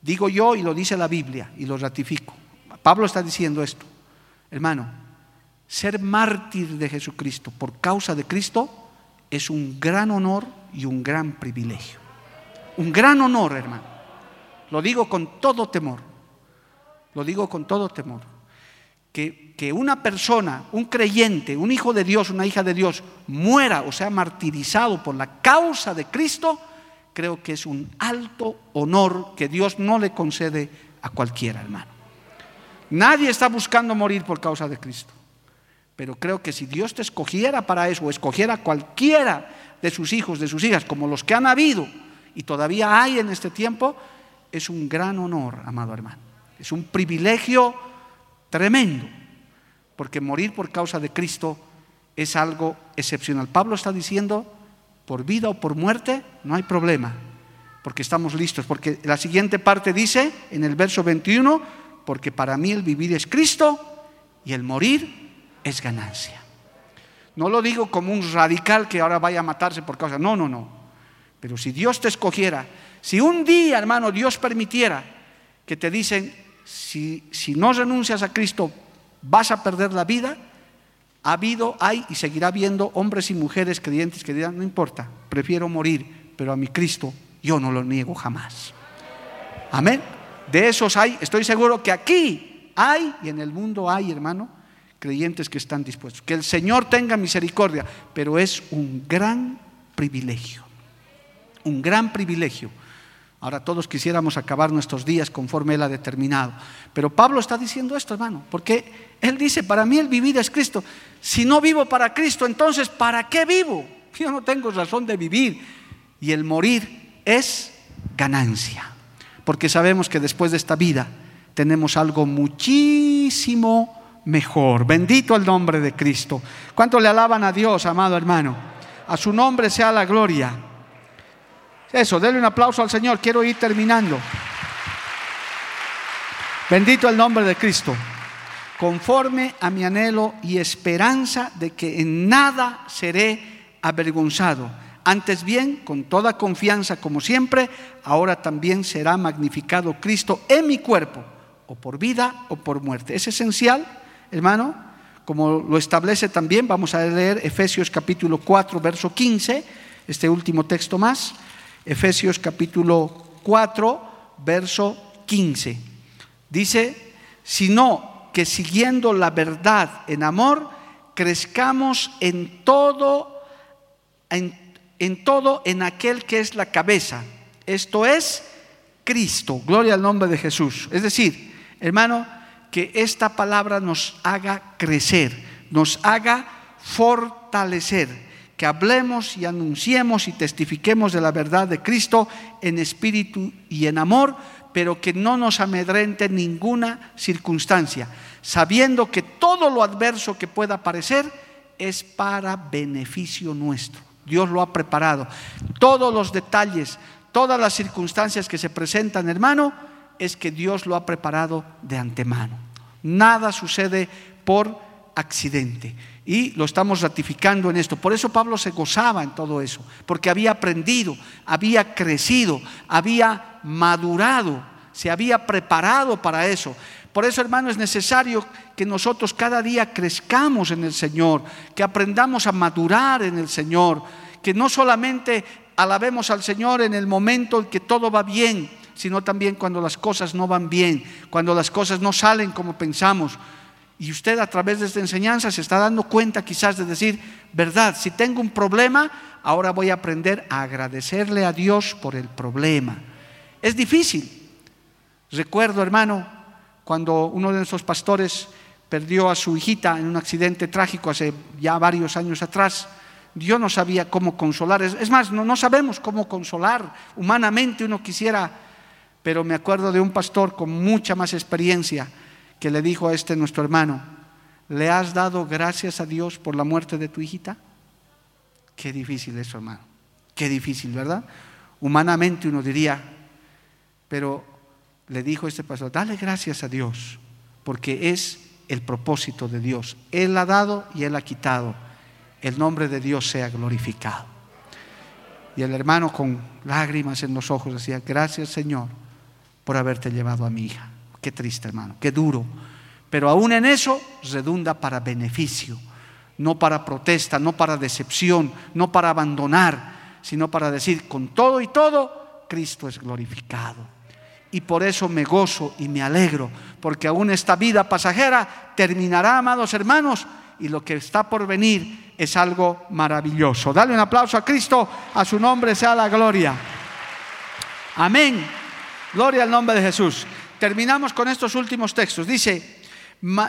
Digo yo y lo dice la Biblia y lo ratifico. Pablo está diciendo esto. Hermano, ser mártir de Jesucristo por causa de Cristo es un gran honor y un gran privilegio. Un gran honor, hermano. Lo digo con todo temor. Lo digo con todo temor. Que, que, una persona, un creyente, un hijo de Dios, una hija de Dios, muera o sea martirizado por la causa de Cristo, creo que es un alto honor que Dios no le concede a cualquiera, hermano. Nadie está buscando morir por causa de Cristo. Pero creo que si Dios te escogiera para eso, o escogiera cualquiera de sus hijos, de sus hijas, como los que han habido y todavía hay en este tiempo, es un gran honor, amado hermano. Es un privilegio tremendo, porque morir por causa de Cristo es algo excepcional. Pablo está diciendo, por vida o por muerte, no hay problema, porque estamos listos, porque la siguiente parte dice, en el verso 21, porque para mí el vivir es Cristo y el morir es ganancia. No lo digo como un radical que ahora vaya a matarse por causa, no, no, no. Pero si Dios te escogiera, si un día, hermano, Dios permitiera que te dicen, si, no renuncias a Cristo, vas a perder la vida, ha habido, hay y seguirá habiendo hombres y mujeres creyentes que dirán, no importa, prefiero morir, pero a mi Cristo yo no lo niego jamás. Amén. De esos hay, estoy seguro que aquí hay y en el mundo hay, hermano, creyentes que están dispuestos. Que el Señor tenga misericordia, pero es un gran privilegio, un gran privilegio. Ahora todos quisiéramos acabar nuestros días conforme Él ha determinado. Pero Pablo está diciendo esto, hermano, porque Él dice, para mí el vivir es Cristo. Si no vivo para Cristo, entonces ¿para qué vivo? <laughs> Yo no tengo razón de vivir. Y el morir es ganancia, porque sabemos que después de esta vida tenemos algo muchísimo mejor. Bendito el nombre de Cristo. ¿Cuánto le alaban a Dios, amado hermano? A su nombre sea la gloria. Eso, denle un aplauso al Señor. Quiero ir terminando. Bendito el nombre de Cristo. Conforme a mi anhelo y esperanza de que en nada seré avergonzado. Antes bien, con toda confianza, como siempre, ahora también será magnificado Cristo en mi cuerpo, o por vida o por muerte. Es esencial hermano, como lo establece también, vamos a leer Efesios capítulo 4, verso 15, este último texto más, Efesios capítulo 4, verso 15. Dice, sino que siguiendo la verdad en amor, crezcamos en todo, en, en todo en aquel que es la cabeza. Esto es Cristo. Gloria al nombre de Jesús. Es decir, hermano, que esta palabra nos haga crecer, nos haga fortalecer, que hablemos y anunciemos y testifiquemos de la verdad de Cristo en espíritu y en amor, pero que no nos amedrente ninguna circunstancia, sabiendo que todo lo adverso que pueda aparecer es para beneficio nuestro. Dios lo ha preparado. Todos los detalles, todas las circunstancias que se presentan, hermano, es que Dios lo ha preparado de antemano. Nada sucede por accidente. Y lo estamos ratificando en esto. Por eso Pablo se gozaba en todo eso, porque había aprendido, había crecido, había madurado, se había preparado para eso. Por eso, hermano, es necesario que nosotros cada día crezcamos en el Señor, que aprendamos a madurar en el Señor, que no solamente alabemos al Señor en el momento en que todo va bien, sino también cuando las cosas no van bien, cuando las cosas no salen como pensamos. Y usted a través de esta enseñanza se está dando cuenta quizás de decir, verdad, si tengo un problema, ahora voy a aprender a agradecerle a Dios por el problema. Es difícil, Recuerdo, hermano, cuando uno de nuestros pastores perdió a su hijita en un accidente trágico hace ya varios años atrás. Yo no sabía cómo consolar. Es más, no, no sabemos cómo consolar. Humanamente uno quisiera, pero me acuerdo de un pastor con mucha más experiencia que le dijo a este nuestro hermano, ¿le has dado gracias a Dios por la muerte de tu hijita? Qué difícil eso, hermano. Qué difícil, ¿verdad? Humanamente uno diría, pero le dijo este pastor, dale gracias a Dios, porque es el propósito de Dios. Él ha dado y Él ha quitado. El nombre de Dios sea glorificado. Y el hermano con lágrimas en los ojos decía, gracias Señor por haberte llevado a mi hija. Qué triste hermano, qué duro. Pero aún en eso redunda para beneficio, no para protesta, no para decepción, no para abandonar, sino para decir, con todo y todo, Cristo es glorificado y por eso me gozo y me alegro, porque aún esta vida pasajera terminará, amados hermanos, y lo que está por venir es algo maravilloso. Dale un aplauso a Cristo, a su nombre sea la gloria. Amén. Gloria al nombre de Jesús. Terminamos con estos últimos textos. Dice,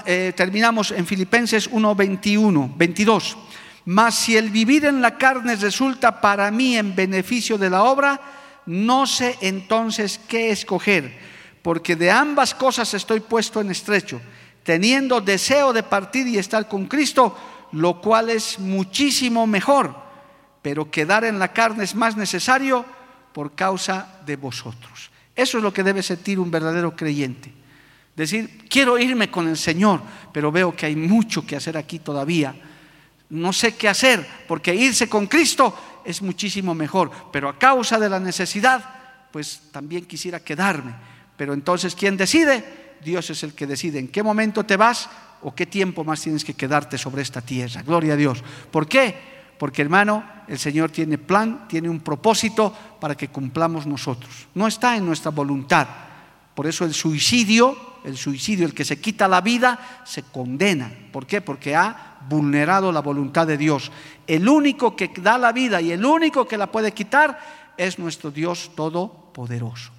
eh, terminamos en Filipenses 1, 21, 22. Mas si el vivir en la carne resulta para mí en beneficio de la obra, no sé entonces qué escoger, porque de ambas cosas estoy puesto en estrecho, teniendo deseo de partir y estar con Cristo, lo cual es muchísimo mejor, pero quedar en la carne es más necesario por causa de vosotros. Eso es lo que debe sentir un verdadero creyente. Decir, quiero irme con el Señor, pero veo que hay mucho que hacer aquí todavía. No sé qué hacer, porque irse con Cristo es muchísimo mejor, pero a causa de la necesidad, pues también quisiera quedarme. Pero entonces, ¿quién decide? Dios es el que decide en qué momento te vas o qué tiempo más tienes que quedarte sobre esta tierra. Gloria a Dios. ¿Por qué? Porque hermano, el Señor tiene plan, tiene un propósito para que cumplamos nosotros. No está en nuestra voluntad. Por eso el suicidio, el suicidio, el que se quita la vida, se condena. ¿Por qué? Porque ha vulnerado la voluntad de Dios. El único que da la vida y el único que la puede quitar es nuestro Dios Todopoderoso.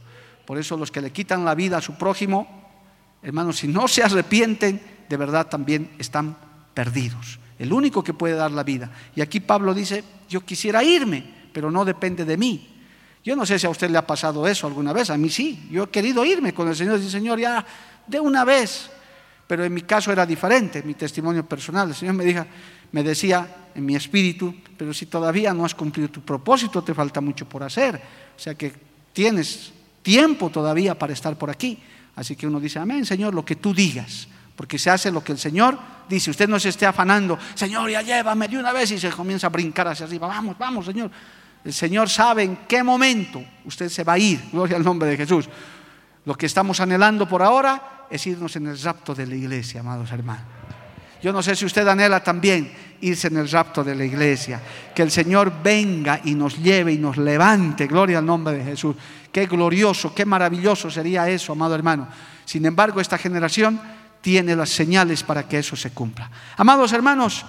Por eso los que le quitan la vida a su prójimo, hermanos, si no se arrepienten, de verdad también están perdidos. El único que puede dar la vida. Y aquí Pablo dice, yo quisiera irme, pero no depende de mí. Yo no sé si a usted le ha pasado eso alguna vez, a mí sí. Yo he querido irme con el Señor y Señor, ya de una vez. Pero en mi caso era diferente, mi testimonio personal. El Señor me, dijo, me decía en mi espíritu, pero si todavía no has cumplido tu propósito, te falta mucho por hacer. O sea que tienes tiempo todavía para estar por aquí. Así que uno dice, amén, Señor, lo que tú digas. Porque se hace lo que el Señor dice. Usted no se esté afanando, Señor, ya llévame de una vez y se comienza a brincar hacia arriba. Vamos, vamos, Señor. El Señor sabe en qué momento usted se va a ir. Gloria al nombre de Jesús. Lo que estamos anhelando por ahora es irnos en el rapto de la iglesia, amados hermanos. Yo no sé si usted anhela también irse en el rapto de la iglesia. Que el Señor venga y nos lleve y nos levante. Gloria al nombre de Jesús. Qué glorioso, qué maravilloso sería eso, amado hermano. Sin embargo, esta generación tiene las señales para que eso se cumpla. Amados hermanos,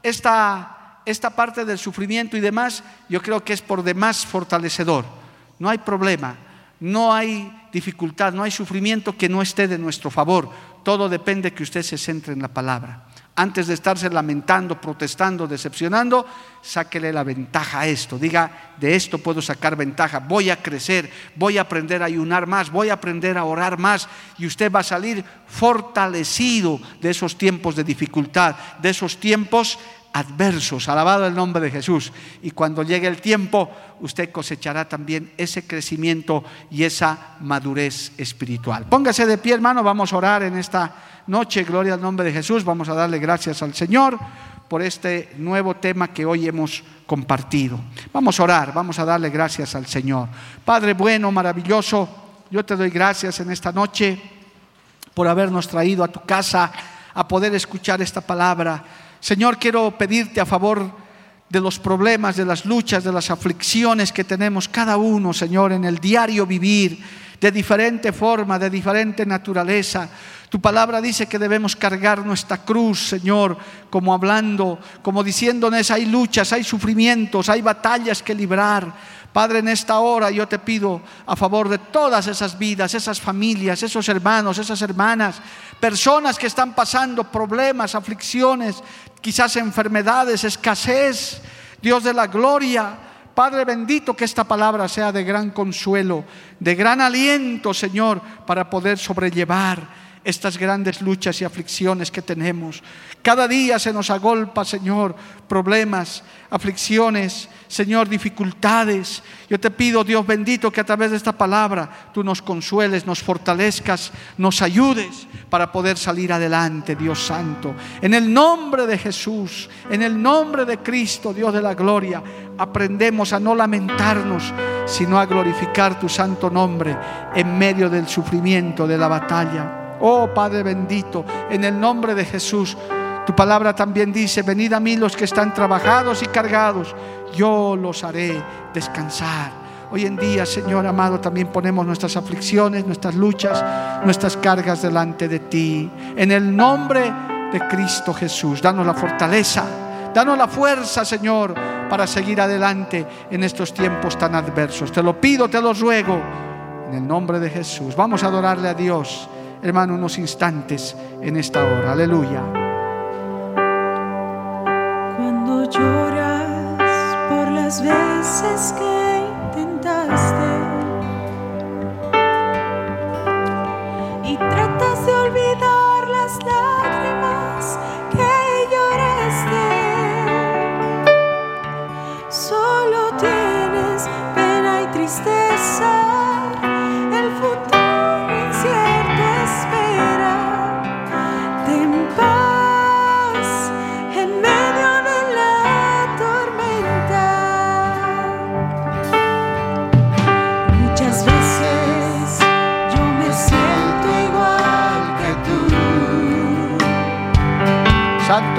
esta esta parte del sufrimiento y demás, yo creo que es por demás fortalecedor. No hay problema, no hay dificultad, no hay sufrimiento que no esté de nuestro favor. Todo depende que usted se centre en la palabra. Antes de estarse lamentando, protestando, decepcionando, sáquele la ventaja a esto. Diga, de esto puedo sacar ventaja. Voy a crecer, voy a aprender a ayunar más, voy a aprender a orar más. Y usted va a salir fortalecido de esos tiempos de dificultad, de esos tiempos adversos. Alabado el nombre de Jesús. Y cuando llegue el tiempo, usted cosechará también ese crecimiento y esa madurez espiritual. Póngase de pie, hermano. Vamos a orar en esta noche. Gloria al nombre de Jesús. Vamos a darle gracias al Señor por este nuevo tema que hoy hemos compartido. Vamos a orar, vamos a darle gracias al Señor. Padre bueno, maravilloso, yo te doy gracias en esta noche por habernos traído a tu casa a poder escuchar esta palabra. Señor, quiero pedirte a favor de los problemas, de las luchas, de las aflicciones que tenemos cada uno, Señor, en el diario vivir, de diferente forma, de diferente naturaleza. Tu palabra dice que debemos cargar nuestra cruz, Señor, como hablando, como diciéndonos, hay luchas, hay sufrimientos, hay batallas que librar. Padre, en esta hora yo te pido a favor de todas esas vidas, esas familias, esos hermanos, esas hermanas, personas que están pasando problemas, aflicciones, quizás enfermedades, escasez. Dios de la gloria, Padre bendito, que esta palabra sea de gran consuelo, de gran aliento, Señor, para poder sobrellevar estas grandes luchas y aflicciones que tenemos. Cada día se nos agolpa, Señor, problemas, aflicciones, Señor, dificultades. Yo te pido, Dios bendito, que a través de esta palabra tú nos consueles, nos fortalezcas, nos ayudes para poder salir adelante, Dios Santo. En el nombre de Jesús, en el nombre de Cristo, Dios de la gloria, aprendemos a no lamentarnos, sino a glorificar tu santo nombre en medio del sufrimiento, de la batalla. Oh Padre bendito, en el nombre de Jesús, tu palabra también dice, venid a mí los que están trabajados y cargados, yo los haré descansar. Hoy en día, Señor amado, también ponemos nuestras aflicciones, nuestras luchas, nuestras cargas delante de ti. En el nombre de Cristo Jesús, danos la fortaleza, danos la fuerza, Señor, para seguir adelante en estos tiempos tan adversos. Te lo pido, te lo ruego, en el nombre de Jesús. Vamos a adorarle a Dios hermano, unos instantes en esta hora. Aleluya. Cuando lloras por las veces que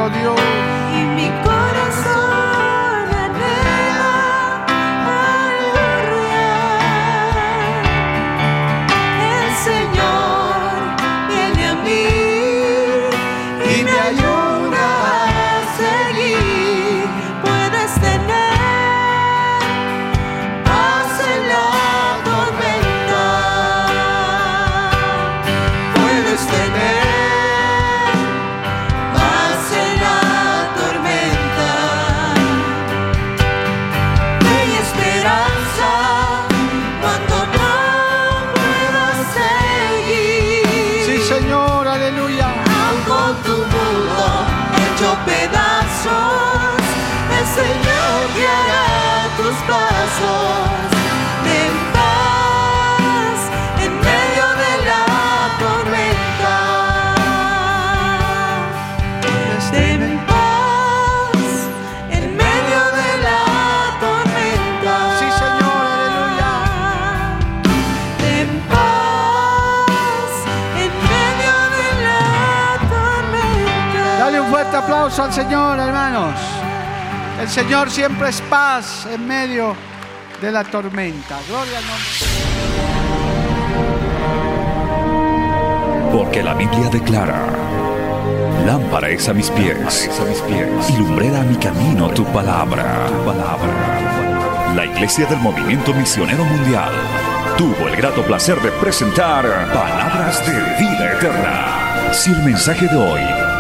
Santo Dios. Al Señor, hermanos. El Señor siempre es paz en medio de la tormenta. Gloria al nombre. Porque la Biblia declara, lámpara es a mis pies, a y lumbrera a mi camino tu palabra. tu palabra. La Iglesia del Movimiento Misionero Mundial tuvo el grato placer de presentar Palabras de Vida Eterna. Si el mensaje de hoy